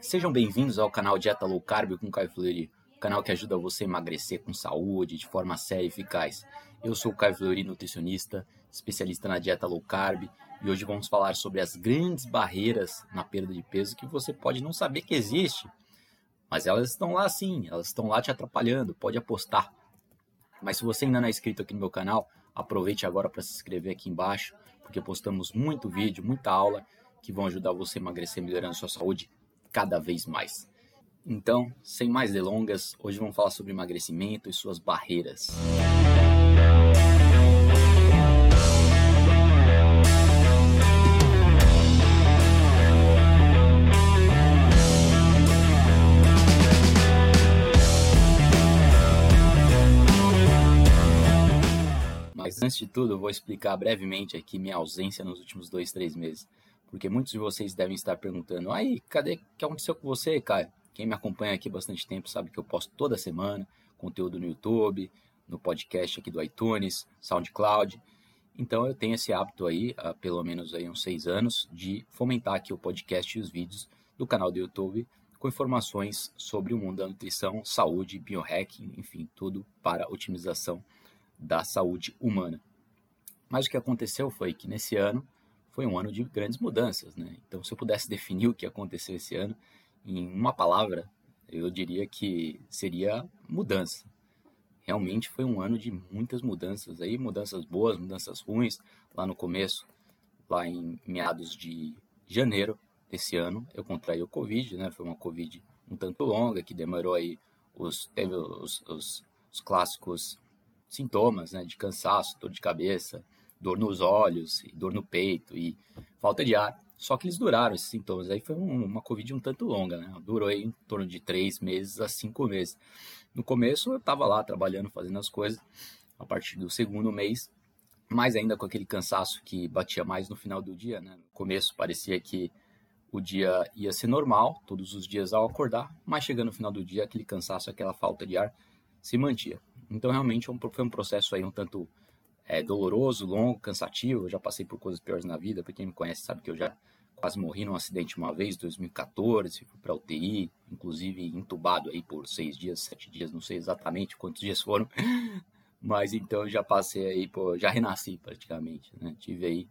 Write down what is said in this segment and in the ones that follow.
Sejam bem-vindos ao canal Dieta Low Carb com Caio Fleury, canal que ajuda você a emagrecer com saúde, de forma séria e eficaz. Eu sou o Caio Fleury, nutricionista, especialista na dieta low carb, e hoje vamos falar sobre as grandes barreiras na perda de peso que você pode não saber que existe, mas elas estão lá sim, elas estão lá te atrapalhando, pode apostar. Mas se você ainda não é inscrito aqui no meu canal, aproveite agora para se inscrever aqui embaixo, porque postamos muito vídeo, muita aula que vão ajudar você a emagrecer melhorando a sua saúde cada vez mais. Então, sem mais delongas, hoje vamos falar sobre emagrecimento e suas barreiras. Mas antes de tudo, eu vou explicar brevemente aqui minha ausência nos últimos dois, três meses. Porque muitos de vocês devem estar perguntando: aí, cadê? Que aconteceu com você, Caio? Quem me acompanha aqui bastante tempo sabe que eu posto toda semana conteúdo no YouTube, no podcast aqui do iTunes, SoundCloud. Então eu tenho esse hábito aí, há pelo menos aí uns seis anos, de fomentar aqui o podcast e os vídeos do canal do YouTube com informações sobre o mundo da nutrição, saúde, biohacking, enfim, tudo para otimização da saúde humana. Mas o que aconteceu foi que nesse ano foi um ano de grandes mudanças, né? Então, se eu pudesse definir o que aconteceu esse ano em uma palavra, eu diria que seria mudança. Realmente foi um ano de muitas mudanças aí, mudanças boas, mudanças ruins. Lá no começo, lá em meados de janeiro desse ano, eu contraí o Covid, né? Foi uma Covid um tanto longa, que demorou aí, os, teve os, os, os clássicos sintomas, né? De cansaço, dor de cabeça, dor nos olhos, dor no peito e falta de ar. Só que eles duraram esses sintomas. Aí foi um, uma Covid um tanto longa, né? Durou aí em torno de três meses a cinco meses. No começo eu estava lá trabalhando, fazendo as coisas. A partir do segundo mês, mais ainda com aquele cansaço que batia mais no final do dia, né? No começo parecia que o dia ia ser normal, todos os dias ao acordar, mas chegando no final do dia, aquele cansaço, aquela falta de ar se mantia. Então, realmente, é foi um processo aí um tanto é, doloroso, longo, cansativo. Eu já passei por coisas piores na vida. Para quem me conhece sabe que eu já quase morri num acidente uma vez, 2014, fui para UTI, inclusive entubado aí por seis dias, sete dias, não sei exatamente quantos dias foram, mas então eu já passei aí, pô, já renasci praticamente, né? Tive aí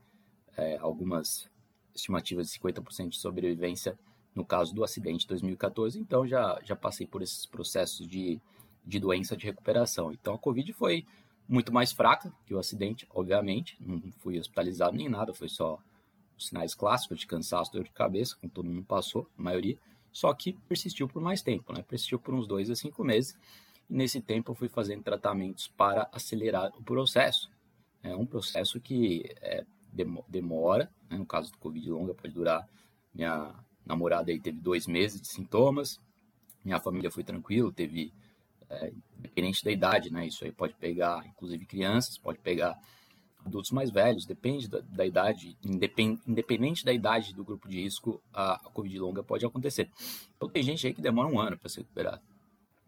é, algumas estimativas de 50% de sobrevivência no caso do acidente de 2014, então já, já passei por esses processos de, de doença de recuperação. Então a Covid foi muito mais fraca que o acidente, obviamente. Não fui hospitalizado nem nada, foi só os sinais clássicos de cansaço, dor de cabeça, como todo mundo passou, a maioria. Só que persistiu por mais tempo, né? Persistiu por uns dois a cinco meses. E nesse tempo eu fui fazendo tratamentos para acelerar o processo. É um processo que é, demora, né? no caso do Covid longa, pode durar. Minha namorada aí teve dois meses de sintomas, minha família foi tranquilo, teve é, independente da idade, né? Isso aí pode pegar, inclusive, crianças, pode pegar adultos mais velhos, depende da, da idade, independ, independente da idade do grupo de risco, a, a Covid longa pode acontecer. Então, tem gente aí que demora um ano para se recuperar.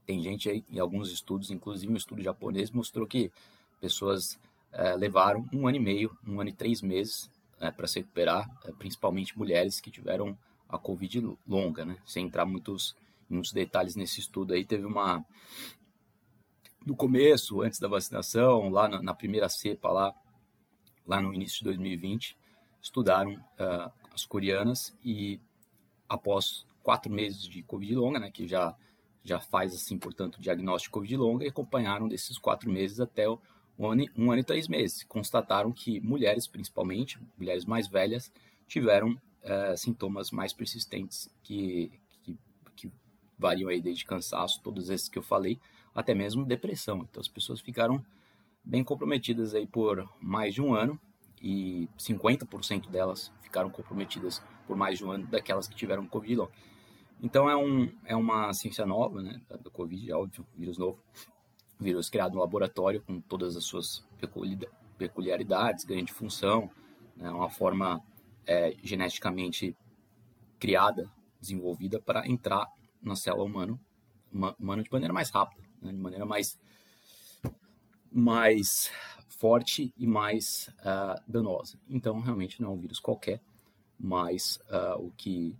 Tem gente aí, em alguns estudos, inclusive um estudo japonês, mostrou que pessoas é, levaram um ano e meio, um ano e três meses é, para se recuperar, é, principalmente mulheres que tiveram a Covid longa, né? Sem entrar muitos muitos detalhes nesse estudo aí. Teve uma. No começo, antes da vacinação, lá na, na primeira cepa, lá, lá no início de 2020, estudaram uh, as coreanas e após quatro meses de Covid longa, né, que já, já faz, assim, portanto, o diagnóstico de Covid longa, e acompanharam desses quatro meses até um ano, um ano e três meses. Constataram que mulheres, principalmente, mulheres mais velhas, tiveram uh, sintomas mais persistentes que, variam aí desde cansaço, todos esses que eu falei, até mesmo depressão. Então as pessoas ficaram bem comprometidas aí por mais de um ano e 50% delas ficaram comprometidas por mais de um ano daquelas que tiveram Covid long. Então é, um, é uma ciência nova, né, do Covid, é óbvio, vírus novo, vírus criado no laboratório com todas as suas peculiaridades, ganho de função, né, uma forma é, geneticamente criada, desenvolvida para entrar na célula humana, humana de maneira mais rápida, né? de maneira mais, mais forte e mais uh, danosa. Então, realmente não é um vírus qualquer, mas uh, o que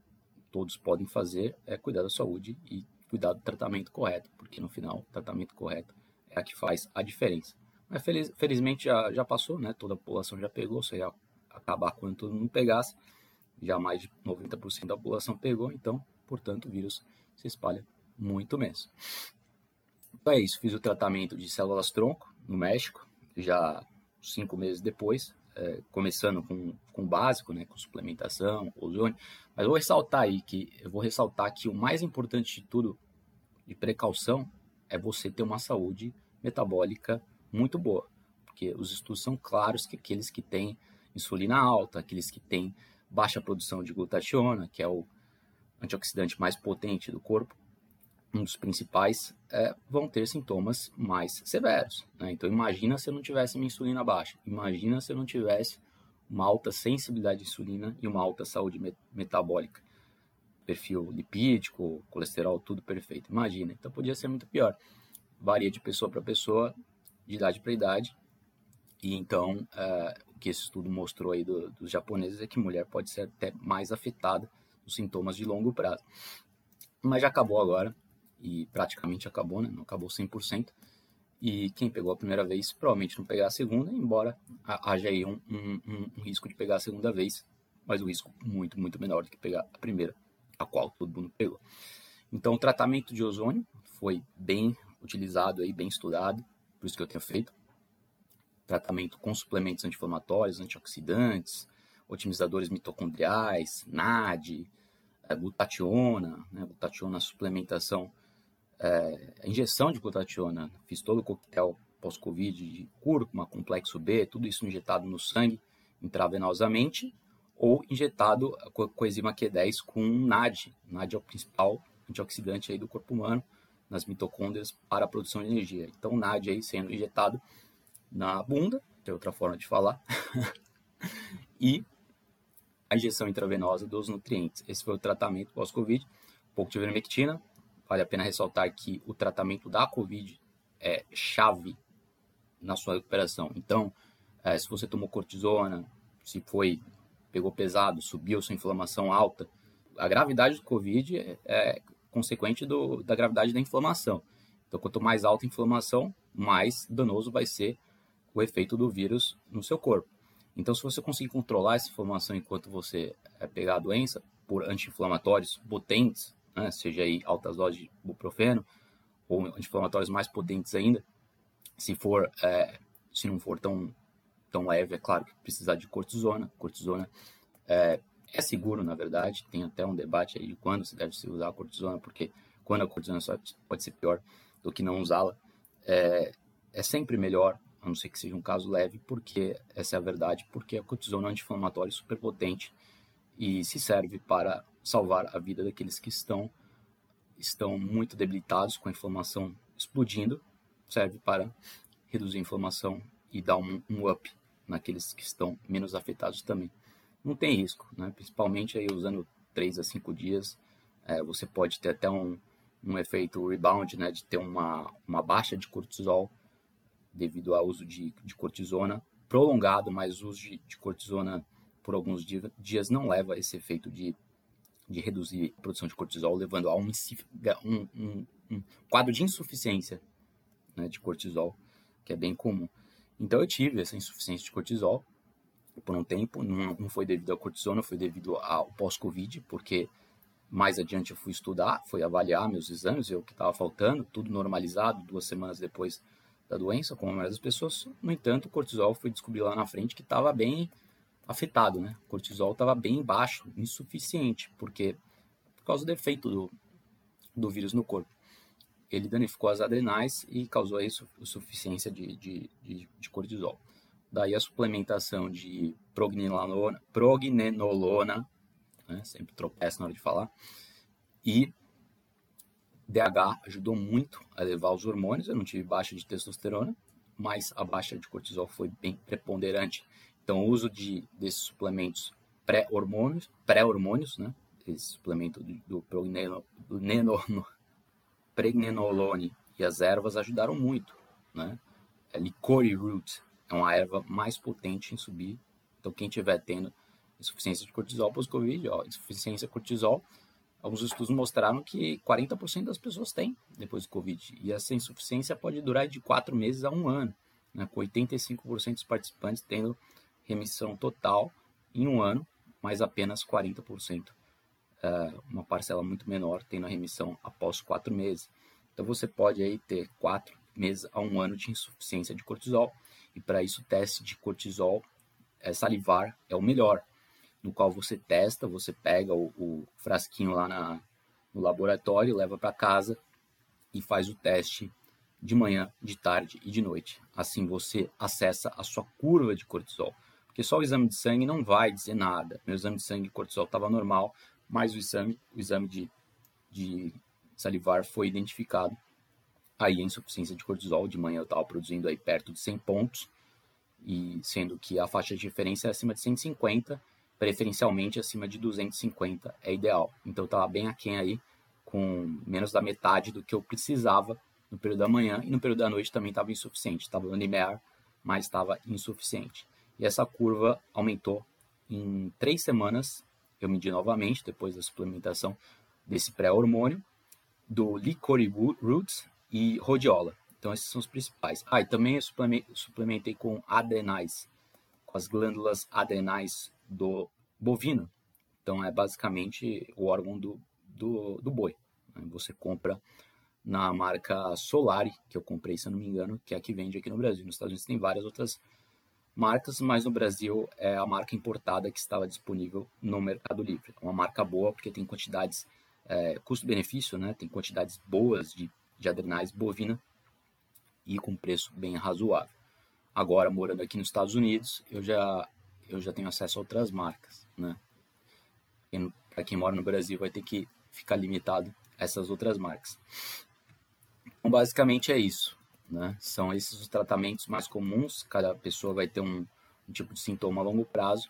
todos podem fazer é cuidar da saúde e cuidar do tratamento correto, porque no final o tratamento correto é a que faz a diferença. Mas feliz, felizmente já, já passou, né? Toda a população já pegou, se ia acabar quando todo mundo pegasse. Já mais de 90% da população pegou, então, portanto, o vírus se espalha muito menos. Então é isso, fiz o tratamento de células tronco no México, já cinco meses depois, é, começando com, com básico, né, com suplementação, ozônio, mas vou ressaltar aí que eu vou ressaltar que o mais importante de tudo, de precaução, é você ter uma saúde metabólica muito boa, porque os estudos são claros que aqueles que têm insulina alta, aqueles que têm baixa produção de glutationa, que é o antioxidante mais potente do corpo, um dos principais, é, vão ter sintomas mais severos. Né? Então, imagina se eu não tivesse minha insulina baixa. Imagina se eu não tivesse uma alta sensibilidade à insulina e uma alta saúde met metabólica. Perfil lipídico, colesterol, tudo perfeito. Imagina. Então, podia ser muito pior. Varia de pessoa para pessoa, de idade para idade. E então, é, o que esse estudo mostrou aí do, dos japoneses é que mulher pode ser até mais afetada dos sintomas de longo prazo. Mas já acabou agora e praticamente acabou, né? Não acabou 100%. E quem pegou a primeira vez provavelmente não pegar a segunda, embora haja aí um, um, um, risco de pegar a segunda vez, mas o risco muito, muito menor do que pegar a primeira, a qual todo mundo pegou. Então, o tratamento de ozônio foi bem utilizado aí, bem estudado, por isso que eu tenho feito. Tratamento com suplementos anti-inflamatórios, antioxidantes, otimizadores mitocondriais, NAD, eh, glutationa, né, glutationa suplementação é, injeção de glutationa, fiz todo o coquetel pós-Covid de cúrcuma, complexo B, tudo isso injetado no sangue intravenosamente ou injetado com a coenzima Q10 com NAD. NAD é o principal antioxidante aí do corpo humano nas mitocôndrias para a produção de energia. Então, NAD aí sendo injetado na bunda, tem outra forma de falar, e a injeção intravenosa dos nutrientes. Esse foi o tratamento pós-Covid. Pouco de ivermectina, Vale a pena ressaltar que o tratamento da Covid é chave na sua recuperação. Então, é, se você tomou cortisona, se foi, pegou pesado, subiu sua inflamação alta, a gravidade do Covid é, é consequente do, da gravidade da inflamação. Então, quanto mais alta a inflamação, mais danoso vai ser o efeito do vírus no seu corpo. Então, se você conseguir controlar essa inflamação enquanto você é, pegar a doença por anti-inflamatórios potentes, né, seja aí altas doses de ibuprofeno ou anti-inflamatórios mais potentes ainda, se for, é, se não for tão, tão leve, é claro que precisar de cortisona. Cortisona é, é seguro, na verdade, tem até um debate aí de quando se deve usar a cortisona, porque quando a cortisona só pode ser pior do que não usá-la, é, é sempre melhor, a não ser que seja um caso leve, porque essa é a verdade, porque a cortisona é um anti-inflamatório super potente e se serve para salvar a vida daqueles que estão estão muito debilitados com a inflamação explodindo, serve para reduzir a inflamação e dar um, um up naqueles que estão menos afetados também. Não tem risco, né? principalmente aí usando 3 a 5 dias, é, você pode ter até um, um efeito rebound, né? de ter uma, uma baixa de cortisol devido ao uso de, de cortisona prolongado, mas o uso de, de cortisona por alguns dias não leva esse efeito de, de reduzir a produção de cortisol, levando a um, um, um, um quadro de insuficiência né, de cortisol, que é bem comum. Então eu tive essa insuficiência de cortisol por um tempo, não, não foi devido ao cortisona, foi devido ao pós-Covid, porque mais adiante eu fui estudar, fui avaliar meus exames, ver o que estava faltando, tudo normalizado, duas semanas depois da doença, como a maioria das pessoas. No entanto, o cortisol foi descobrir lá na frente que estava bem afetado, né? O cortisol estava bem baixo, insuficiente, porque por causa do efeito do, do vírus no corpo. Ele danificou as adrenais e causou aí insuficiência de, de, de, de cortisol. Daí a suplementação de prognenolona, prognenolona né? sempre tropeço na hora de falar, e DH ajudou muito a elevar os hormônios. Eu não tive baixa de testosterona, mas a baixa de cortisol foi bem preponderante. Então, o uso de, desses suplementos pré-hormônios, pré-hormônios, né? Esse suplemento do, do, do pregnenolone e as ervas ajudaram muito, né? É licori root é uma erva mais potente em subir. Então, quem tiver tendo insuficiência de cortisol pós-Covid, ó, insuficiência de cortisol, alguns estudos mostraram que 40% das pessoas têm depois do Covid. E essa insuficiência pode durar de 4 meses a um ano, né, com 85% dos participantes tendo remissão total em um ano, mas apenas 40%, é, uma parcela muito menor, tendo a remissão após 4 meses. Então você pode aí ter 4 meses a um ano de insuficiência de cortisol, e para isso o teste de cortisol é, salivar é o melhor no qual você testa, você pega o, o frasquinho lá na, no laboratório, leva para casa e faz o teste de manhã, de tarde e de noite. Assim você acessa a sua curva de cortisol. Porque só o exame de sangue não vai dizer nada. Meu exame de sangue de cortisol estava normal, mas o exame, o exame de, de salivar foi identificado. Aí a insuficiência de cortisol, de manhã eu estava produzindo aí perto de 100 pontos, e sendo que a faixa de referência é acima de 150, preferencialmente acima de 250 é ideal. Então estava bem aquém aí, com menos da metade do que eu precisava no período da manhã e no período da noite também estava insuficiente. Estava no limiar, mas estava insuficiente. E essa curva aumentou em três semanas. Eu medi novamente depois da suplementação desse pré-hormônio, do Licori Roots e Rhodiola. Então esses são os principais. Ah, e também eu suplementei com adrenais, com as glândulas adrenais do bovino. Então é basicamente o órgão do, do, do boi. Né? Você compra na marca Solari, que eu comprei, se eu não me engano, que é a que vende aqui no Brasil. Nos Estados Unidos tem várias outras marcas, mas no Brasil é a marca importada que estava disponível no Mercado Livre. É uma marca boa porque tem quantidades, é, custo-benefício, né? tem quantidades boas de, de adrenais bovina e com preço bem razoável. Agora, morando aqui nos Estados Unidos, eu já eu já tenho acesso a outras marcas, né? Para quem mora no Brasil vai ter que ficar limitado a essas outras marcas. Então, basicamente é isso, né? São esses os tratamentos mais comuns. Cada pessoa vai ter um, um tipo de sintoma a longo prazo,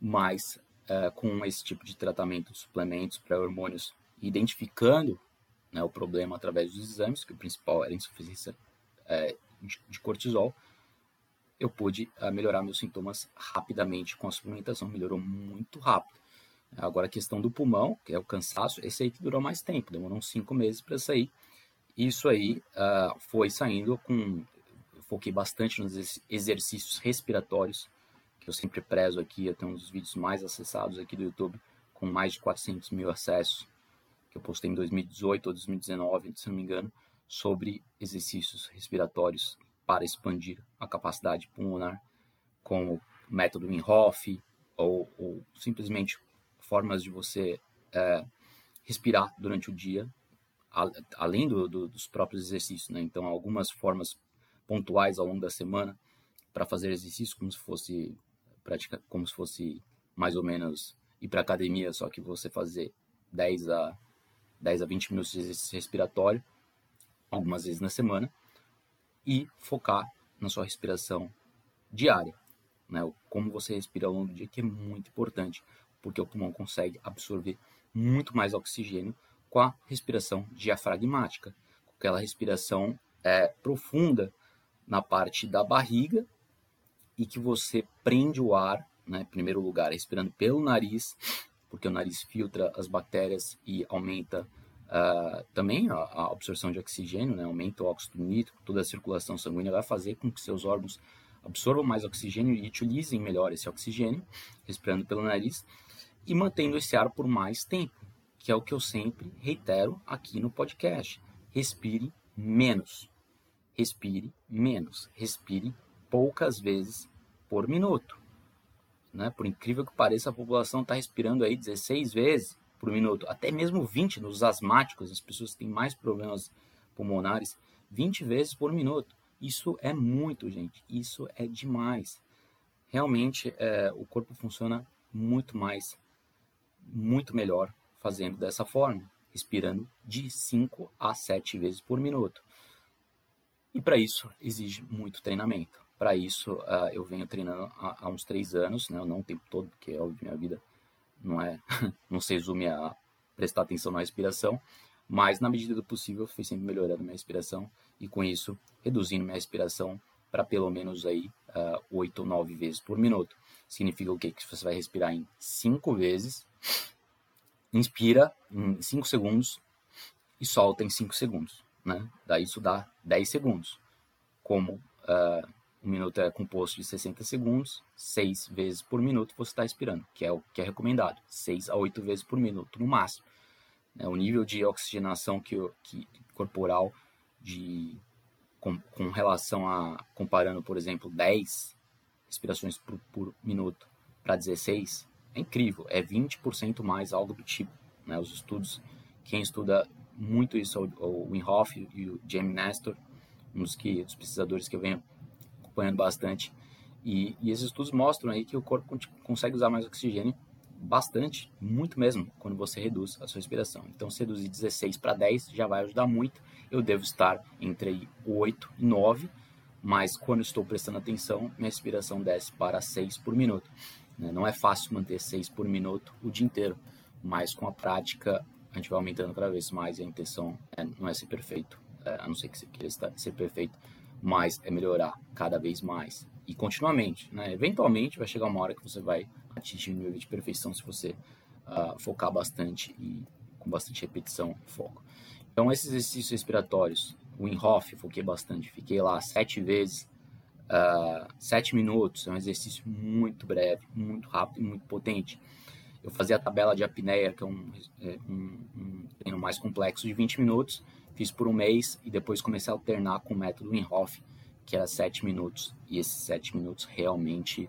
mas é, com esse tipo de tratamento, suplementos para hormônios, identificando né, o problema através dos exames, que o principal era insuficiência é, de, de cortisol, eu pude uh, melhorar meus sintomas rapidamente com a suplementação, melhorou muito rápido. Agora a questão do pulmão, que é o cansaço, esse aí que durou mais tempo, demorou uns cinco meses para sair. Isso aí uh, foi saindo com. foquei bastante nos exercícios respiratórios, que eu sempre prezo aqui, eu tenho um dos vídeos mais acessados aqui do YouTube, com mais de 400 mil acessos, que eu postei em 2018 ou 2019, se não me engano, sobre exercícios respiratórios para expandir a capacidade pulmonar, como método Winhoff ou, ou simplesmente formas de você é, respirar durante o dia, a, além do, do, dos próprios exercícios. Né? Então, algumas formas pontuais ao longo da semana para fazer exercício como se fosse prática, como se fosse mais ou menos ir para academia, só que você fazer 10 a 10 a 20 minutos de exercício respiratório algumas vezes na semana e focar na sua respiração diária, né? Como você respira ao longo do dia, que é muito importante, porque o pulmão consegue absorver muito mais oxigênio com a respiração diafragmática, com aquela respiração é, profunda na parte da barriga e que você prende o ar, né? Em primeiro lugar, respirando pelo nariz, porque o nariz filtra as bactérias e aumenta Uh, também a, a, absorção de oxigênio, né, aumenta o óxido nítrico, toda a circulação sanguínea vai fazer com que seus órgãos absorvam mais oxigênio e utilizem melhor esse oxigênio, respirando pelo nariz e mantendo esse ar por mais tempo, que é o que eu sempre reitero aqui no podcast. Respire menos. Respire menos. Respire poucas vezes por minuto. Né? Por incrível que pareça, a população está respirando aí 16 vezes por minuto, até mesmo 20 nos asmáticos, as pessoas que têm mais problemas pulmonares, 20 vezes por minuto. Isso é muito, gente. Isso é demais. Realmente, é, o corpo funciona muito mais, muito melhor fazendo dessa forma, respirando de 5 a 7 vezes por minuto. E para isso exige muito treinamento. Para isso, uh, eu venho treinando há, há uns três anos, né? não o tempo todo, porque é óbvio, minha vida não é, não se resume a prestar atenção na respiração, mas na medida do possível fui sempre melhorando minha respiração e com isso reduzindo minha respiração para pelo menos aí uh, 8 ou 9 vezes por minuto. Significa o quê? Que você vai respirar em 5 vezes inspira em 5 segundos e solta em 5 segundos. Né? Daí isso dá 10 segundos. Como uh, um minuto é composto de 60 segundos, 6 vezes por minuto você está respirando, que é o que é recomendado, 6 a 8 vezes por minuto no máximo. É, o nível de oxigenação que, que corporal de com, com, relação a comparando, por exemplo, 10 respirações por, por minuto para 16 é incrível, é 20% mais algo do tipo. Né? Os estudos, quem estuda muito isso é o Wim Hof e o Jamie Nestor, um dos, que, dos pesquisadores que eu venho acompanhando bastante. E, e esses estudos mostram aí que o corpo consegue usar mais oxigênio bastante, muito mesmo, quando você reduz a sua respiração. Então, se reduzir 16 para 10 já vai ajudar muito. Eu devo estar entre 8 e 9, mas quando estou prestando atenção, minha respiração desce para 6 por minuto. Né? Não é fácil manter 6 por minuto o dia inteiro, mas com a prática a gente vai aumentando cada vez mais e a intenção é, não é ser perfeito, é, a não ser que você queira ser perfeito, mas é melhorar cada vez mais e continuamente. Né? Eventualmente vai chegar uma hora que você vai atingir um nível de perfeição se você uh, focar bastante e com bastante repetição e foco. Então, esses exercícios respiratórios, o Wim Hof, foquei bastante, fiquei lá sete vezes, uh, sete minutos, é um exercício muito breve, muito rápido e muito potente. Eu fazia a tabela de apneia, que é um, é um, um treino mais complexo, de 20 minutos, fiz por um mês e depois comecei a alternar com o método Wim Hof, que era 7 minutos. E esses 7 minutos realmente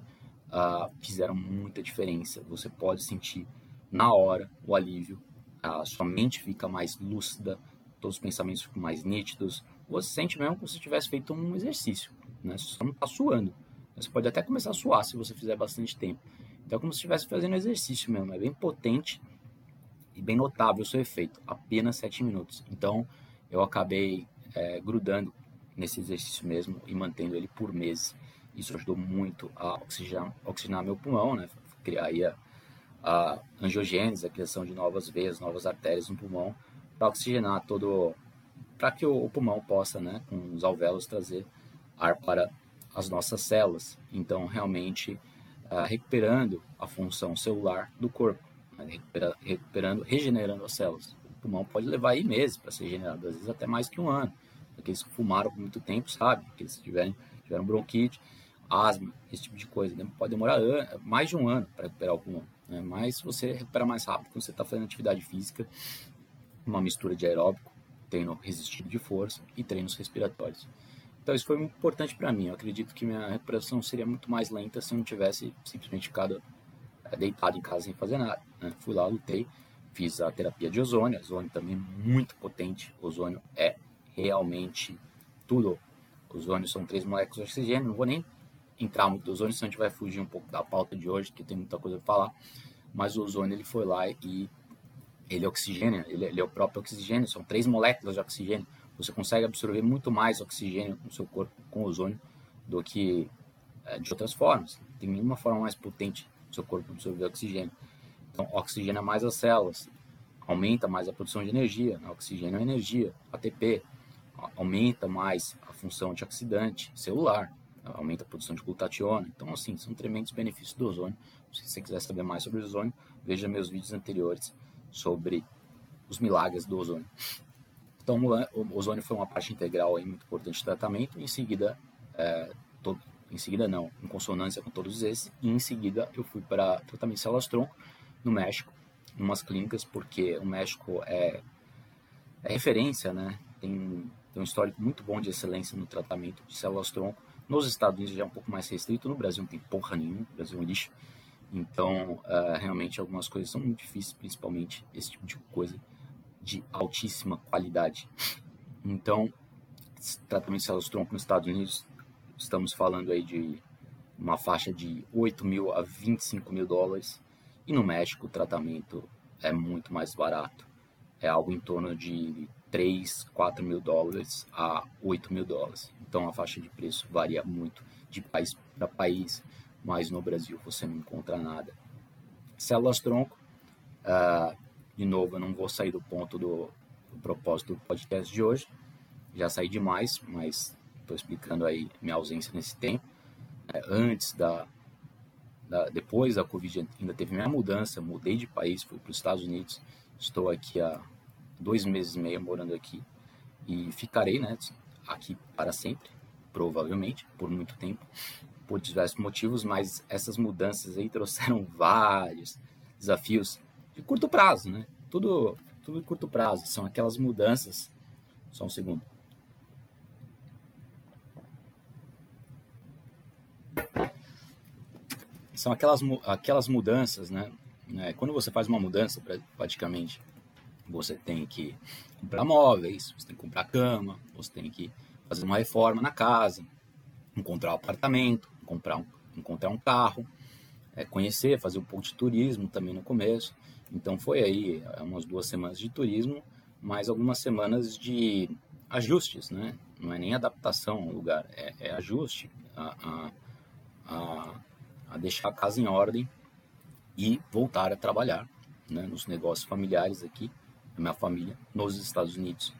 uh, fizeram muita diferença. Você pode sentir na hora o alívio, a sua mente fica mais lúcida, todos os pensamentos ficam mais nítidos. Você sente mesmo como se tivesse feito um exercício, né? Você só não está suando. Você pode até começar a suar se você fizer bastante tempo. Então é como se estivesse fazendo exercício mesmo. É bem potente e bem notável o seu efeito. Apenas 7 minutos. Então eu acabei é, grudando nesse exercício mesmo e mantendo ele por meses. Isso ajudou muito a oxigenar, oxigenar meu pulmão, né? Criar aí a, a angiogênese, a criação de novas veias, novas artérias no pulmão, para oxigenar todo, para que o, o, pulmão possa, né, com os alvéolos trazer ar para as nossas células. Então, realmente, uh, recuperando a função celular do corpo, né? Recupera, recuperando, regenerando as células. Pulmão pode levar aí meses para ser regenerado, às vezes até mais que um ano. Aqueles que fumaram por muito tempo, sabe? Aqueles que tiverem, tiveram bronquite, asma, esse tipo de coisa. Pode demorar mais de um ano para recuperar o pulmão. Né? Mas você recupera mais rápido quando você está fazendo atividade física, uma mistura de aeróbico, treino resistido de força e treinos respiratórios. Então isso foi muito importante para mim. Eu acredito que minha recuperação seria muito mais lenta se eu não tivesse simplesmente ficado eh, deitado em casa sem fazer nada. Né? Fui lá, lutei, fiz a terapia de ozônio. Ozônio também é muito potente. Ozônio é realmente tudo. Ozônio são três moléculas de oxigênio. Não vou nem entrar muito do ozônio, senão a gente vai fugir um pouco da pauta de hoje, que tem muita coisa para falar. Mas o ozônio ele foi lá e ele é oxigênio, ele, ele é o próprio oxigênio, são três moléculas de oxigênio. Você consegue absorver muito mais oxigênio no seu corpo com ozônio do que é, de outras formas. Tem nenhuma forma mais potente do seu corpo absorver oxigênio. Então, oxigênio mais as células, aumenta mais a produção de energia. Né? Oxigênio é energia, ATP, aumenta mais a função antioxidante celular aumenta a produção de glutationa. Então, assim, são tremendos benefícios do ozônio. Se você quiser saber mais sobre o ozônio, veja meus vídeos anteriores sobre os milagres do ozônio. Então, o ozônio foi uma parte integral aí, muito importante do tratamento. Em seguida, é, todo, em seguida não, em consonância com todos esses. E em seguida, eu fui para tratamento de células-tronco no México, em umas clínicas, porque o México é, é referência, né? Tem, tem um histórico muito bom de excelência no tratamento de células-tronco nos Estados Unidos já é um pouco mais restrito, no Brasil não tem porra nenhuma, o Brasil é um lixo. Então, uh, realmente, algumas coisas são muito difíceis, principalmente esse tipo de coisa de altíssima qualidade. Então, tratamento de células-tronco nos Estados Unidos, estamos falando aí de uma faixa de 8 mil a 25 mil dólares. E no México, o tratamento é muito mais barato. É algo em torno de 3, 4 mil dólares a 8 mil dólares. Então a faixa de preço varia muito de país para país, mas no Brasil você não encontra nada. Células tronco, uh, de novo, eu não vou sair do ponto do, do propósito do podcast de hoje, já saí demais, mas estou explicando aí minha ausência nesse tempo. É, antes da, da, depois da Covid ainda teve minha mudança, mudei de país, fui para os Estados Unidos, estou aqui há dois meses e meio morando aqui e ficarei, né, aqui para sempre, provavelmente, por muito tempo, por diversos motivos, mas essas mudanças aí trouxeram vários desafios de curto prazo, né? Tudo, tudo de curto prazo, são aquelas mudanças. Só um segundo. São aquelas, aquelas mudanças, né? É, quando você faz uma mudança, praticamente, você tem que comprar móveis, você tem que comprar cama, você tem que fazer uma reforma na casa, encontrar um apartamento, comprar um, encontrar um carro, é, conhecer, fazer um pouco de turismo também no começo. Então foi aí é, umas duas semanas de turismo, mais algumas semanas de ajustes, né? Não é nem adaptação ao lugar, é, é ajuste a, a, a, a, deixar a casa em ordem e voltar a trabalhar né, nos negócios familiares aqui, da minha família, nos Estados Unidos,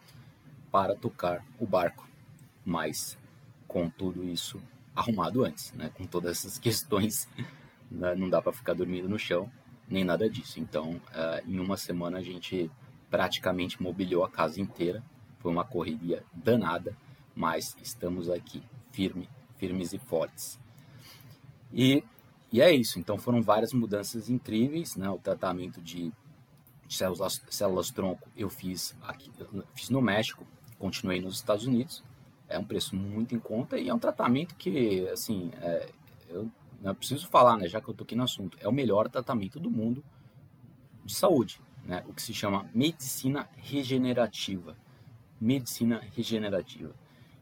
para tocar o barco mas com tudo isso arrumado antes, né? Com todas essas questões, né? não dá para ficar dormindo no chão, nem nada disso. Então, uh, em uma semana a gente praticamente mobiliou a casa inteira. Foi uma correria danada, mas estamos aqui, firme, firmes e fortes. E, e é isso. Então foram várias mudanças incríveis, né? O tratamento de, células, células tronco eu fiz aqui, fiz no México, continuei nos Estados Unidos é um preço muito em conta e é um tratamento que, assim, é, eu não preciso falar, né, já que eu tô aqui no assunto, é o melhor tratamento do mundo de saúde, né, o que se chama medicina regenerativa. Medicina regenerativa.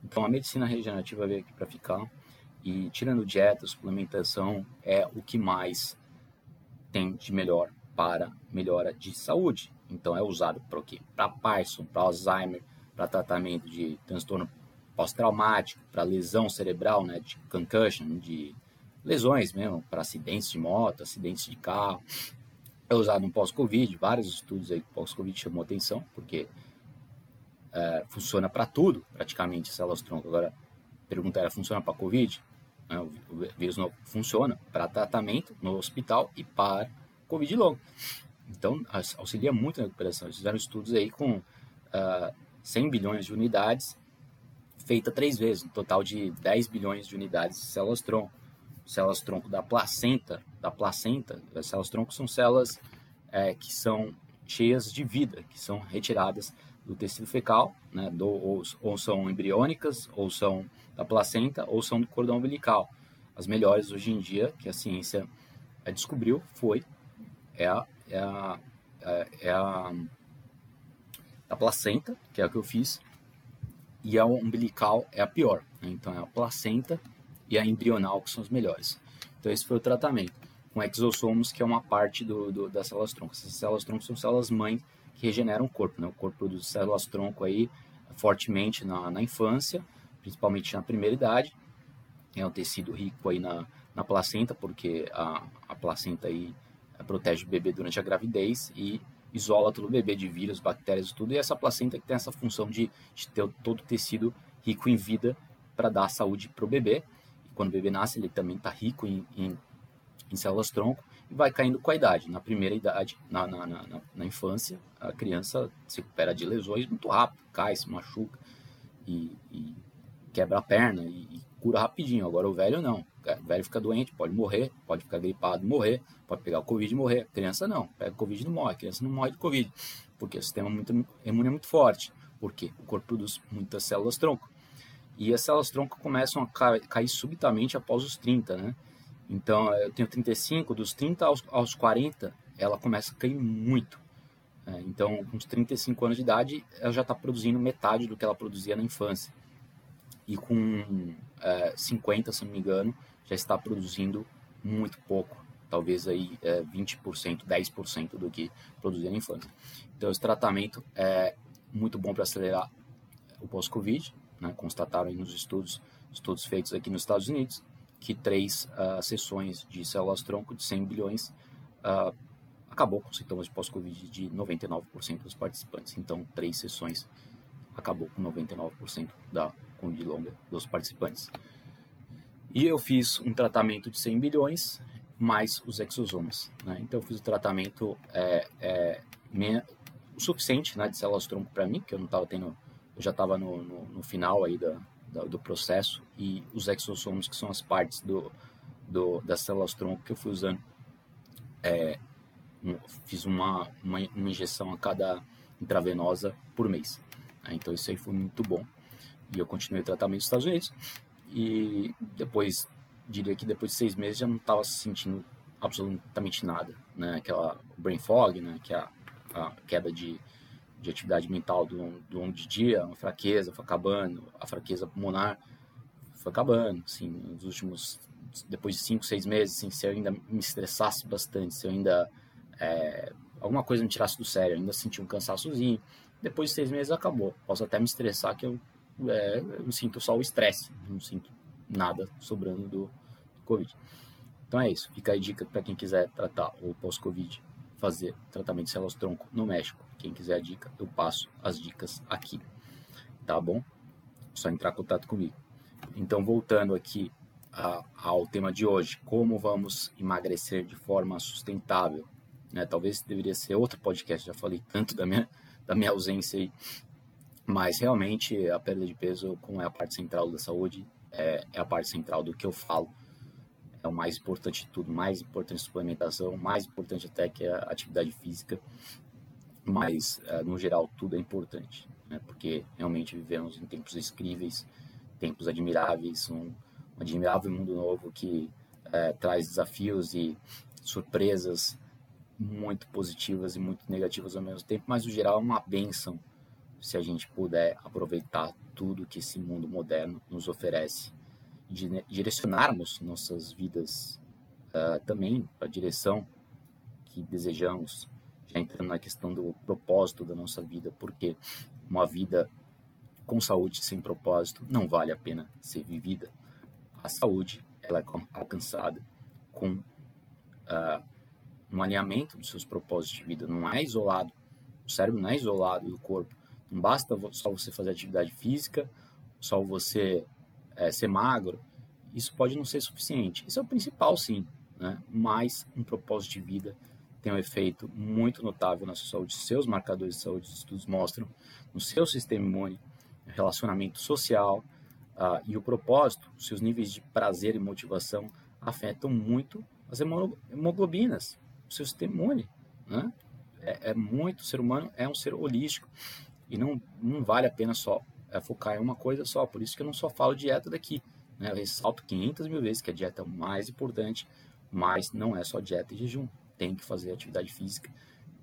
Então, a medicina regenerativa veio aqui para ficar e, tirando dieta, suplementação, é o que mais tem de melhor para melhora de saúde. Então, é usado para o quê? Para Parkinson, para Alzheimer, para tratamento de transtorno pós-traumático, para lesão cerebral, né, de concussion, de lesões mesmo, para acidentes de moto, acidentes de carro. É usado no pós-Covid, vários estudos aí pós-Covid chamou atenção, porque é, funciona para tudo, praticamente, células-tronco. Agora, a pergunta era, funciona para Covid? É, o vírus não funciona para tratamento no hospital e para Covid longo. Então, auxilia muito na recuperação. Eles fizeram estudos aí com uh, é, 100 bilhões de unidades feita três vezes, um total de 10 bilhões de unidades de células-tronco. Células-tronco da placenta, da placenta, as células-tronco são células é, que são cheias de vida, que são retiradas do tecido fecal, né, do, ou, ou, são embriônicas, ou são da placenta, ou são do cordão umbilical. As melhores hoje em dia que a ciência é, descobriu foi é a, é a, é, é a placenta, que é a que eu fiz, e a umbilical é a pior. Né? Então é a placenta e a embrional que são as melhores. Então esse foi o tratamento. Com exossomos, que é uma parte do, do das células tronco. Essas células tronco são células mãe que regeneram o corpo. Né? O corpo produz células tronco aí fortemente na, na infância, principalmente na primeira idade. É um tecido rico aí na, na placenta, porque a, a placenta aí eh, protege o bebê durante a gravidez e isola todo o bebê de vírus, bactérias e tudo, e essa placenta que tem essa função de, de ter todo o tecido rico em vida para dar saúde para o bebê. E quando o bebê nasce, ele também está rico em, em, em células-tronco e vai caindo com a idade. Na primeira idade, na, na, na, na, infância, a criança se recupera de lesões muito rápido, cai, se machuca e, e quebra a perna e, e cura rapidinho. Agora o velho não. O velho fica doente, pode morrer, pode ficar gripado e morrer, pode pegar o Covid e morrer. A criança não, pega o Covid e não morre. A criança não morre de Covid, porque o sistema muito, imune é muito forte. Porque o corpo produz muitas células tronco. E as células tronco começam a cair subitamente após os 30, né? Então, eu tenho 35, dos 30 aos, aos 40, ela começa a cair muito. É, então, com uns 35 anos de idade, ela já está produzindo metade do que ela produzia na infância e com é, 50, se não me engano, já está produzindo muito pouco, talvez aí é, 20%, 10% do que produzia na infância. Então esse tratamento é muito bom para acelerar o pós-Covid, né? constataram nos estudos, estudos feitos aqui nos Estados Unidos, que três uh, sessões de células-tronco de 100 bilhões uh, acabou com sintomas de pós-Covid de 99% dos participantes. Então, três sessões acabou com 99% da Covid longa dos participantes. E eu fiz um tratamento de 100 bilhões mais os exosomas. Né? Então eu fiz o tratamento é, é, o suficiente né, de células-tronco para mim, que eu não estava tendo, eu já estava no, no, no, final aí da, da, do processo, e os exossomos, que são as partes do, do, das células-tronco que eu fui usando, é, fiz uma, uma, uma, injeção a cada intravenosa por mês. Né? Então isso aí foi muito bom. E eu continuei o tratamento nos Estados Unidos, e depois, diria que depois de seis meses, já não estava sentindo absolutamente nada, né? Aquela brain fog, né? Que é a a queda de, de atividade mental do, do longo de dia, uma fraqueza foi acabando, a fraqueza pulmonar foi acabando, assim, nos últimos, depois de cinco, seis meses, assim, se eu ainda me estressasse bastante, se eu ainda, é, alguma coisa me tirasse do sério, ainda senti um cansaçozinho, depois de seis meses acabou, posso até me estressar que eu, é, eu sinto só o estresse, não sinto nada sobrando do, do Covid. Então é isso, fica aí dica para quem quiser tratar o pós-Covid fazer tratamento de células-tronco no México. Quem quiser a dica, eu passo as dicas aqui. Tá bom? Só entrar em contato comigo. Então, voltando aqui a, ao tema de hoje, como vamos emagrecer de forma sustentável? Né? Talvez deveria ser outro podcast, já falei tanto da minha, da minha ausência aí. Mas realmente a perda de peso, como é a parte central da saúde, é, é a parte central do que eu falo é o mais importante de tudo, mais importante a suplementação, mais importante até que a atividade física, mas é, no geral tudo é importante, né? porque realmente vivemos em tempos incríveis, tempos admiráveis, um, um admirável mundo novo que é, traz desafios e surpresas muito positivas e muito negativas ao mesmo tempo, mas no geral é uma benção se a gente puder aproveitar tudo que esse mundo moderno nos oferece direcionarmos nossas vidas uh, também para a direção que desejamos, já entrando na questão do propósito da nossa vida, porque uma vida com saúde sem propósito não vale a pena ser vivida. A saúde ela é alcançada com uh, um alinhamento dos seus propósitos de vida, não é isolado. O cérebro não é isolado do corpo. Não basta só você fazer atividade física, só você é, ser magro, isso pode não ser suficiente. Isso é o principal, sim, né? mas um propósito de vida tem um efeito muito notável na sua saúde. Seus marcadores de saúde, os estudos mostram, no seu sistema imune, relacionamento social uh, e o propósito, seus níveis de prazer e motivação afetam muito as hemoglobinas, o seu sistema imune. Né? É, é, muito, o ser humano é um ser holístico e não, não vale a pena só é, focar em uma coisa só. Por isso que eu não só falo dieta daqui. Né? Eu ressalto 500 mil vezes que a dieta é o mais importante, mas não é só dieta e jejum. Tem que fazer atividade física,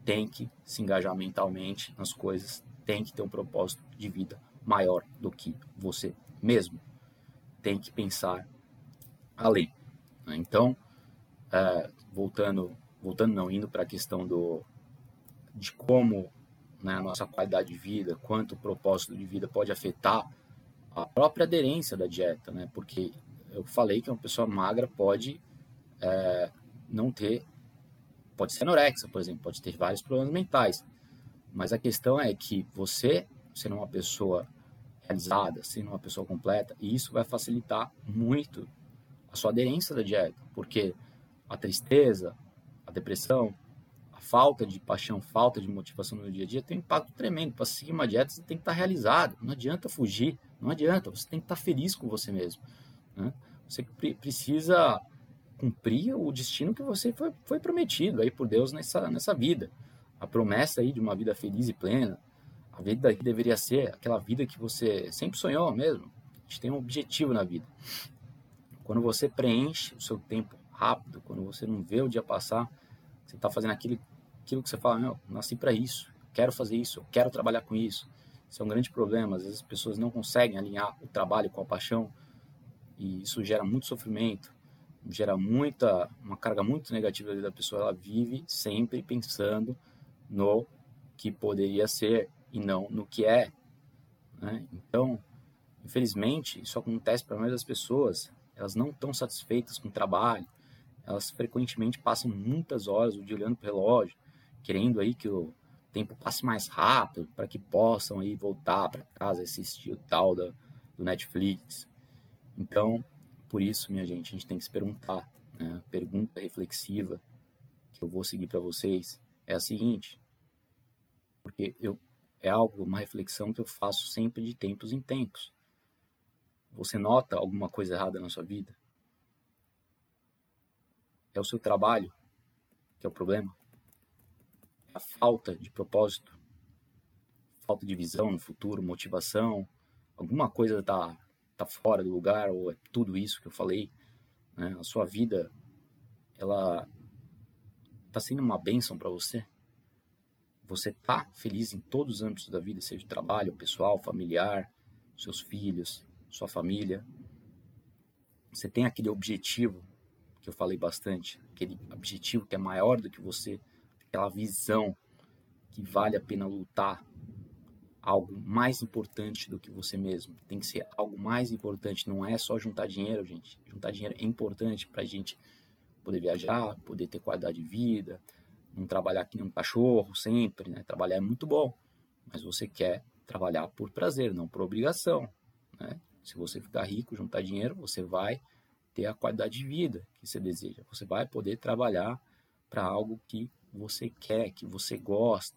tem que se engajar mentalmente nas coisas, tem que ter um propósito de vida maior do que você mesmo. Tem que pensar além. Né? Então, é, voltando, voltando não, indo para a questão do, de como né, a nossa qualidade de vida, quanto o propósito de vida pode afetar a própria aderência da dieta, né? Porque eu falei que uma pessoa magra pode é, não ter, pode ser anorexia, por exemplo, pode ter vários problemas mentais. Mas a questão é que você, sendo uma pessoa realizada, sendo uma pessoa completa, e isso vai facilitar muito a sua aderência da dieta, porque a tristeza, a depressão, falta de paixão, falta de motivação no dia a dia tem um impacto tremendo. Para seguir uma dieta, você tem que estar realizado. Não adianta fugir, não adianta. Você tem que estar feliz com você mesmo. Né? Você precisa cumprir o destino que você foi, foi prometido aí por Deus nessa, nessa vida. A promessa aí de uma vida feliz e plena. A vida que deveria ser aquela vida que você sempre sonhou mesmo. A gente tem um objetivo na vida. Quando você preenche o seu tempo rápido, quando você não vê o dia passar, você está fazendo aquele aquilo que você fala, meu, nasci para isso, quero fazer isso, quero trabalhar com isso. Isso é um grande problema. Às vezes as pessoas não conseguem alinhar o trabalho com a paixão e isso gera muito sofrimento, gera muita, uma carga muito negativa da pessoa. Ela vive sempre pensando no que poderia ser e não no que é. Né? Então, infelizmente, isso acontece para a maioria das pessoas. Elas não estão satisfeitas com o trabalho. Elas frequentemente passam muitas horas o dia olhando para o relógio, querendo aí que o tempo passe mais rápido para que possam aí voltar para casa assistir o tal da, do Netflix. Então, por isso, minha gente, a gente tem que se perguntar, né, pergunta reflexiva que eu vou seguir para vocês é a seguinte, porque eu é algo, uma reflexão que eu faço sempre de tempos em tempos. Você nota alguma coisa errada na sua vida? É o seu trabalho que é o problema? A falta de propósito? Falta de visão no futuro, motivação? Alguma coisa está tá fora do lugar ou é tudo isso que eu falei? Né? A sua vida, ela está sendo uma bênção para você? Você está feliz em todos os âmbitos da vida, seja trabalho, pessoal, familiar, seus filhos, sua família? Você tem aquele objetivo que eu falei bastante, aquele objetivo que é maior do que você, aquela visão que vale a pena lutar, algo mais importante do que você mesmo. Tem que ser algo mais importante, não é só juntar dinheiro, gente. Juntar dinheiro é importante para a gente poder viajar, poder ter qualidade de vida, não trabalhar que nem um cachorro sempre, né? Trabalhar é muito bom, mas você quer trabalhar por prazer, não por obrigação, né? Se você ficar rico, juntar dinheiro, você vai ter a qualidade de vida que você deseja. Você vai poder trabalhar para algo que você quer, que você gosta.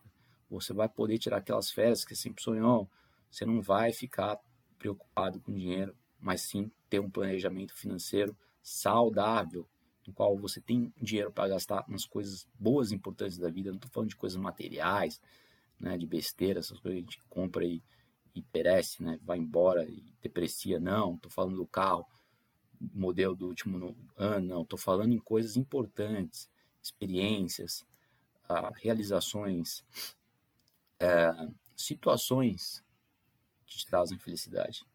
Você vai poder tirar aquelas férias que você sempre sonhou. Você não vai ficar preocupado com dinheiro, mas sim ter um planejamento financeiro saudável, no qual você tem dinheiro para gastar nas coisas boas e importantes da vida. Não estou falando de coisas materiais, né, de besteira, essas coisas que a gente compra e, e perece, né, vai embora e deprecia. Não, estou falando do carro, modelo do último ano, não. Estou falando em coisas importantes, experiências, ah, realizações, é, situações que te trazem felicidade.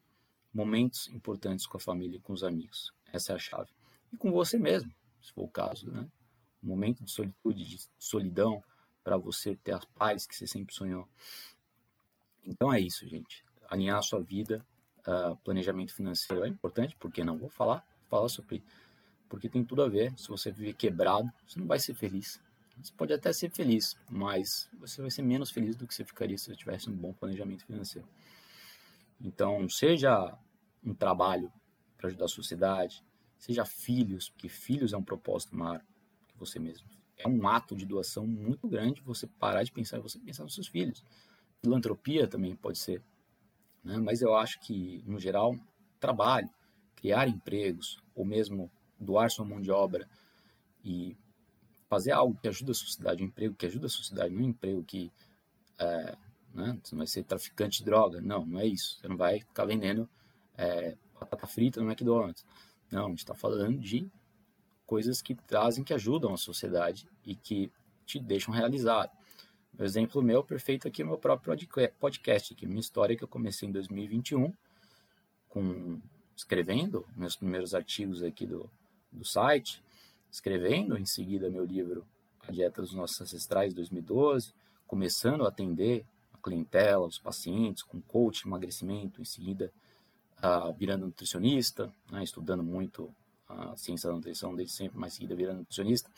Momentos importantes com a família e com os amigos. Essa é a chave. E com você mesmo se for o caso, né? Um momento de solitude, de solidão, para você ter as paz que você sempre sonhou. Então é isso, gente. Alinhar a sua vida, uh, planejamento financeiro é importante, porque não vou falar, falar sobre, porque tem tudo a ver. Se você viver quebrado, você não vai ser feliz. Você pode até ser feliz, mas você vai ser menos feliz do que você ficaria se você tivesse um bom planejamento financeiro. Então, seja um trabalho para ajudar a sociedade, seja filhos, porque filhos é um propósito maior que você mesmo. É um ato de doação muito grande você parar de pensar você pensar nos seus filhos. Filantropia também pode ser, né? mas eu acho que, no geral, trabalho, criar empregos, ou mesmo doar sua mão de obra e fazer algo que ajuda a sociedade, um emprego que ajuda a sociedade, não um emprego que é, né, você vai ser traficante de droga, não, não é isso. Você não vai ficar vendendo é, batata frita no McDonald's. Não, a gente está falando de coisas que trazem, que ajudam a sociedade e que te deixam realizado. O exemplo meu perfeito aqui é o meu próprio podcast, aqui, minha história que eu comecei em 2021, com, escrevendo meus primeiros artigos aqui do, do site, escrevendo em seguida meu livro A Dieta dos Nossos Ancestrais, 2012, começando a atender a clientela, os pacientes, com coach, emagrecimento, em seguida uh, virando nutricionista, né, estudando muito a ciência da nutrição desde sempre, mas seguida virando nutricionista,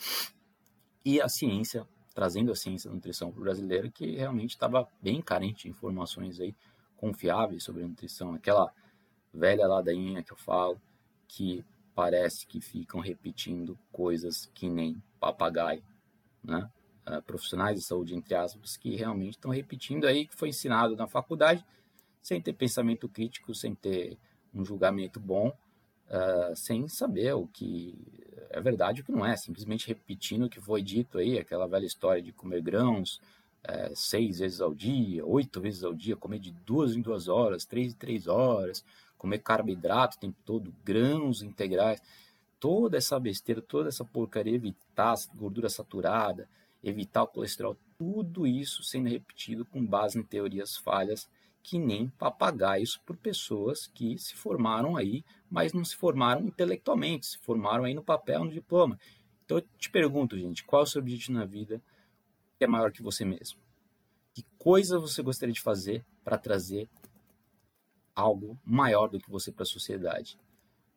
e a ciência, trazendo a ciência da nutrição para o brasileiro, que realmente estava bem carente de informações aí confiáveis sobre a nutrição, aquela velha ladainha que eu falo, que parece que ficam repetindo coisas que nem papagaio, né? Uh, profissionais de saúde, entre aspas, que realmente estão repetindo aí que foi ensinado na faculdade sem ter pensamento crítico, sem ter um julgamento bom, uh, sem saber o que é verdade e o que não é, simplesmente repetindo o que foi dito aí, aquela velha história de comer grãos uh, seis vezes ao dia, oito vezes ao dia, comer de duas em duas horas, três em três horas, comer carboidrato o tempo todo, grãos integrais, toda essa besteira, toda essa porcaria, evitar gordura saturada, evitar o colesterol, tudo isso sendo repetido com base em teorias falhas que nem papagaios por pessoas que se formaram aí, mas não se formaram intelectualmente, se formaram aí no papel, no diploma. Então eu te pergunto, gente, qual é o seu objetivo na vida que é maior que você mesmo? Que coisa você gostaria de fazer para trazer algo maior do que você para a sociedade?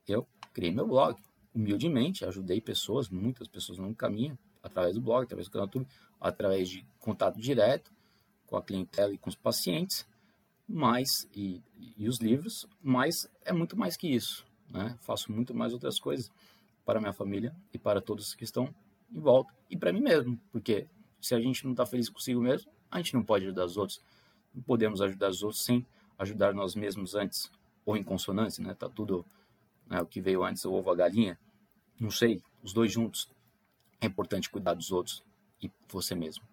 Eu criei meu blog, humildemente, ajudei pessoas, muitas pessoas no caminho, através do blog, através do canal YouTube, através de contato direto com a clientela e com os pacientes mas e, e os livros, mas é muito mais que isso, né? Faço muito mais outras coisas. para minha família e para todos que estão em volta e para mim mesmo, porque se a gente não está feliz consigo mesmo, a gente não pode ajudar os outros. Não podemos ajudar os outros sem ajudar nós mesmos antes, ou em consonância, né? Tá tudo né, o que veio antes, o ovo a galinha. Não sei, os dois juntos. É importante cuidar dos outros e você mesmo.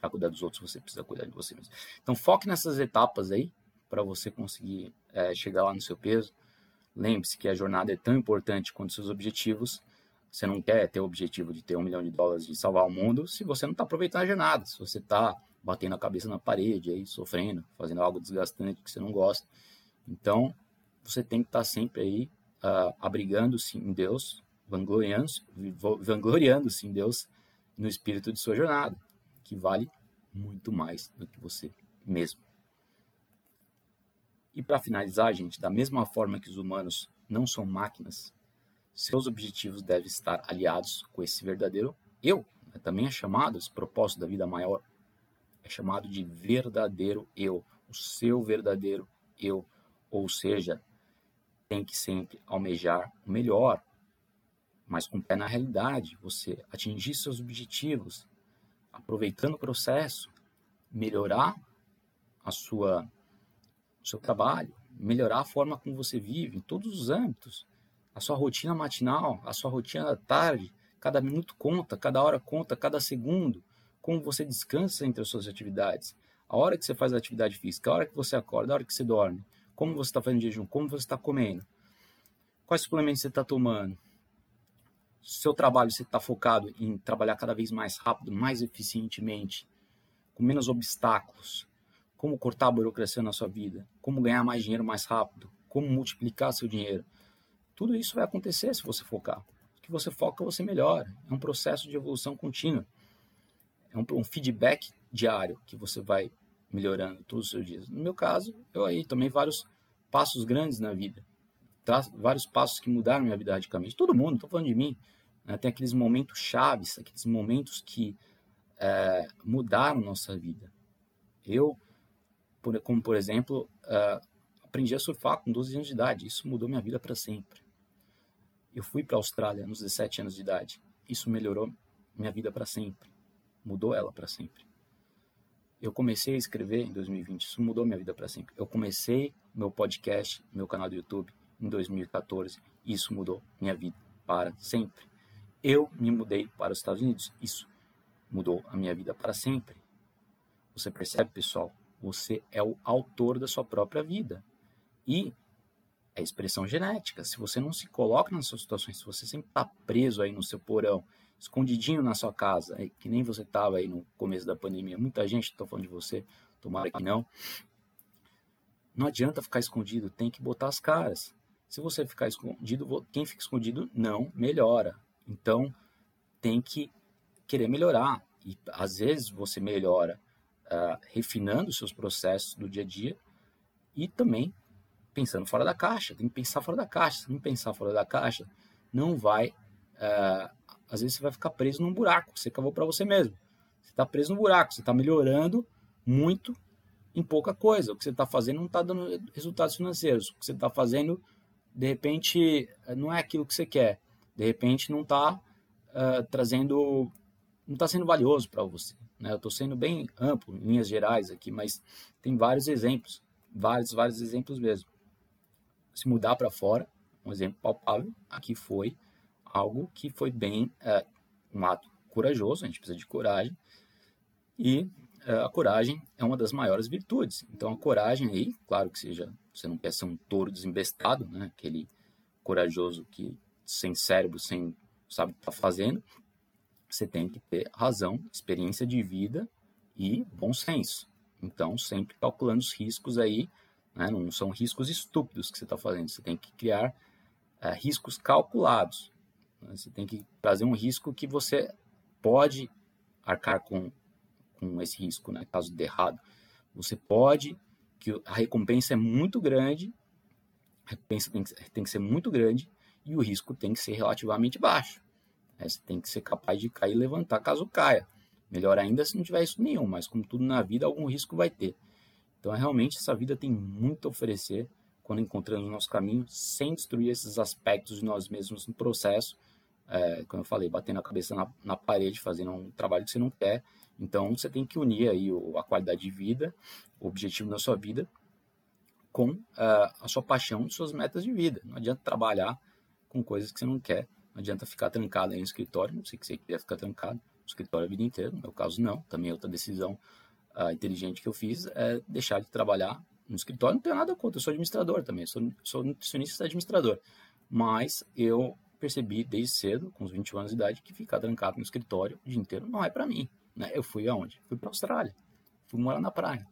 Para cuidar dos outros, você precisa cuidar de você mesmo. Então, foque nessas etapas aí para você conseguir é, chegar lá no seu peso. Lembre-se que a jornada é tão importante quanto seus objetivos. Você não quer ter o objetivo de ter um milhão de dólares de salvar o mundo se você não está aproveitando a jornada. Se você está batendo a cabeça na parede, aí sofrendo, fazendo algo desgastante que você não gosta. Então, você tem que estar tá sempre aí uh, abrigando-se em Deus, vangloriando-se vangloriando em Deus no espírito de sua jornada, que vale muito mais do que você mesmo. E para finalizar, gente, da mesma forma que os humanos não são máquinas, seus objetivos devem estar aliados com esse verdadeiro eu. Né? Também é chamado, esse propósito da vida maior, é chamado de verdadeiro eu, o seu verdadeiro eu. Ou seja, tem que sempre almejar o melhor, mas com o pé na realidade, você atingir seus objetivos, aproveitando o processo, melhorar a sua o seu trabalho, melhorar a forma como você vive em todos os âmbitos, a sua rotina matinal, a sua rotina da tarde, cada minuto conta, cada hora conta, cada segundo, como você descansa entre as suas atividades, a hora que você faz a atividade física, a hora que você acorda, a hora que você dorme, como você está fazendo jejum, como você está comendo, quais suplementos você está tomando, seu trabalho você está focado em trabalhar cada vez mais rápido, mais eficientemente, com menos obstáculos, como cortar a burocracia na sua vida, como ganhar mais dinheiro mais rápido, como multiplicar seu dinheiro. Tudo isso vai acontecer se você focar. O que você foca, você melhora. É um processo de evolução contínua. Um, um feedback diário que você vai melhorando todos os seus dias. No meu caso, eu aí tomei vários passos grandes na vida. Vários passos que mudaram minha vida radicalmente. Todo mundo, estou falando de mim. Né? Tem aqueles momentos chaves, aqueles momentos que é, mudaram nossa vida. Eu, por, como por exemplo, é, aprendi a surfar com 12 anos de idade. Isso mudou minha vida para sempre. Eu fui para a Austrália nos 17 anos de idade. Isso melhorou minha vida para sempre. Mudou ela para sempre. Eu comecei a escrever em 2020, isso mudou minha vida para sempre. Eu comecei meu podcast, meu canal do YouTube em 2014, isso mudou minha vida para sempre. Eu me mudei para os Estados Unidos, isso mudou a minha vida para sempre. Você percebe, pessoal? Você é o autor da sua própria vida. E é expressão genética. Se você não se coloca nessas situações, se você sempre está preso aí no seu porão, escondidinho na sua casa, que nem você estava aí no começo da pandemia. Muita gente, estou falando de você, tomara que não. Não adianta ficar escondido, tem que botar as caras. Se você ficar escondido, quem fica escondido não melhora. Então, tem que querer melhorar. E às vezes você melhora uh, refinando seus processos do dia a dia e também pensando fora da caixa. Tem que pensar fora da caixa. Se não pensar fora da caixa, não vai uh, às vezes você vai ficar preso num buraco você cavou para você mesmo. Você está preso no buraco, você está melhorando muito em pouca coisa. O que você está fazendo não está dando resultados financeiros. O que você está fazendo, de repente, não é aquilo que você quer. De repente, não está uh, eh, trazendo, não está sendo valioso para você. Né? Eu estou sendo bem amplo, em linhas gerais aqui, mas tem vários exemplos, vários, vários exemplos mesmo. Se mudar para fora, um exemplo palpável, aqui foi algo que foi bem é, um ato corajoso, a gente precisa de coragem, e é, a coragem é uma das maiores virtudes. Então a coragem aí, claro que seja, você não quer ser um touro desembestado, né? aquele corajoso que sem cérebro, sem sabe o que está fazendo, você tem que ter razão, experiência de vida e bom senso. Então, sempre calculando os riscos aí, né? não são riscos estúpidos que você está fazendo, você tem que criar é, riscos calculados. Né? Você tem que trazer um risco que você pode arcar com, com esse risco, né? caso de errado. Você pode, que a recompensa é muito grande, a recompensa tem que, tem que ser muito grande e o risco tem que ser relativamente baixo. Né? Você tem que ser capaz de cair e levantar caso caia. Melhor ainda se não tiver isso nenhum, mas como tudo na vida, algum risco vai ter. Então, realmente, essa vida tem muito a oferecer quando encontramos o nosso caminho, sem destruir esses aspectos de nós mesmos no processo, é, como eu falei, batendo a cabeça na, na, parede, fazendo um trabalho que você não quer. Então, você tem que unir aí o, a qualidade de vida, o objetivo da sua vida, com uh, a sua paixão e suas metas de vida. Não adianta trabalhar com coisas que você não quer. Não adianta ficar trancado aí no escritório. Não sei que você queria ficar trancado no escritório a vida inteira. No meu caso, não. Também é outra decisão uh, inteligente que eu fiz é deixar de trabalhar no escritório. Não tenho nada contra. Eu sou administrador também. Sou, sou nutricionista e administrador. Mas eu percebi desde cedo, com os 20 anos de idade, que ficar trancado no escritório o dia inteiro não é para mim. Né? Eu fui aonde? Fui para Austrália. Fui morar na praia.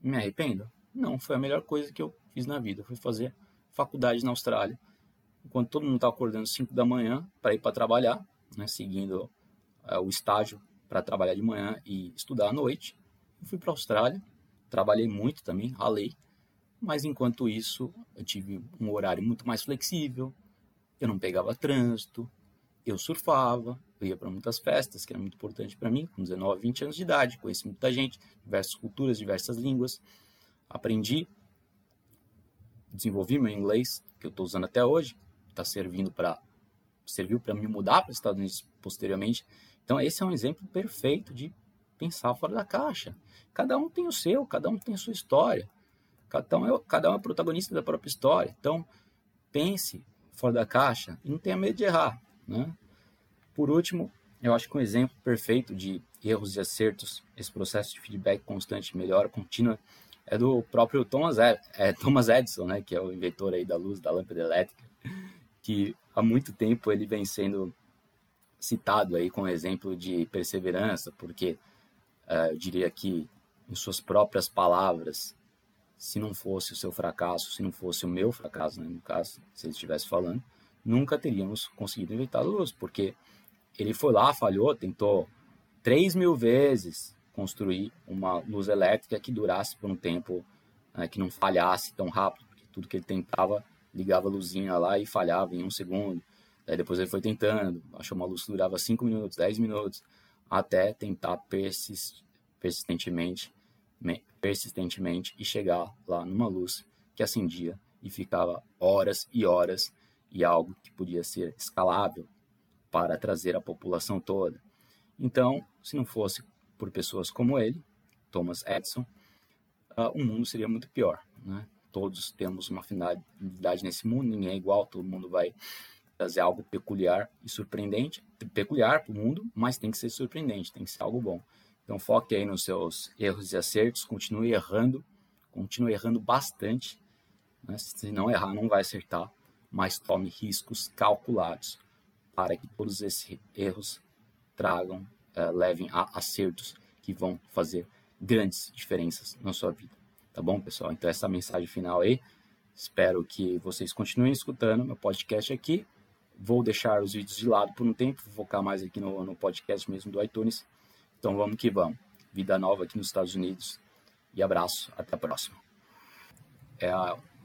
Me arrependo? Não, foi a melhor coisa que eu fiz na vida. Fui fazer faculdade na Austrália. Enquanto todo mundo estava acordando às 5 da manhã para ir para trabalhar, né? seguindo uh, o estágio para trabalhar de manhã e estudar à noite. Eu fui para a Austrália, trabalhei muito também, ralei. Mas enquanto isso, eu tive um horário muito mais flexível, eu não pegava trânsito, eu surfava, eu ia para muitas festas, que era muito importante para mim, com 19, 20 anos de idade, conheci muita gente, diversas culturas, diversas línguas, aprendi, desenvolvi meu inglês, que eu estou usando até hoje, está servindo para serviu para me mudar para os Estados Unidos posteriormente. Então esse é um exemplo perfeito de pensar fora da caixa. Cada um tem o seu, cada um tem a sua história. Cada um é, cada um é protagonista da própria história. Então pense fora da caixa e não tenha medo de errar. Né? Por último, eu acho que um exemplo perfeito de erros e acertos, esse processo de feedback constante, melhora contínua, é do próprio Thomas, é, Thomas Edison, né, que é o inventor aí da luz, da lâmpada elétrica, que há muito tempo ele vem sendo citado aí com exemplo de perseverança, porque eu diria que, em suas próprias palavras, se não fosse o seu fracasso, se não fosse o meu fracasso, né, no caso, se ele estivesse falando, nunca teríamos conseguido inventar a luz, porque ele foi lá, falhou, tentou 3 mil vezes construir uma luz elétrica que durasse por um tempo, né, que não falhasse tão rápido, porque tudo que ele tentava ligava a luzinha lá e falhava em um segundo. Depois ele foi tentando, achou uma luz que durava 5 minutos, 10 minutos, até tentar persist, persistentemente persistentemente e chegar lá numa luz que acendia e ficava horas e horas e algo que podia ser escalável para trazer a população toda. Então, se não fosse por pessoas como ele, Thomas Edison, uh, o mundo seria muito pior. Né? Todos temos uma afinidade nesse mundo, ninguém é igual, todo mundo vai trazer algo peculiar e surpreendente, peculiar para o mundo, mas tem que ser surpreendente, tem que ser algo bom. Então foque aí nos seus erros e acertos, continue errando, continue errando bastante. Né? Se não errar, não vai acertar, mas tome riscos calculados para que todos esses erros tragam, uh, levem a acertos que vão fazer grandes diferenças na sua vida. Tá bom, pessoal? Então essa é a mensagem final aí. Espero que vocês continuem escutando meu podcast aqui. Vou deixar os vídeos de lado por um tempo, vou focar mais aqui no, no podcast mesmo do iTunes então vamos que vamos. Vida nova aqui nos Estados Unidos. E abraço. Até a próxima. É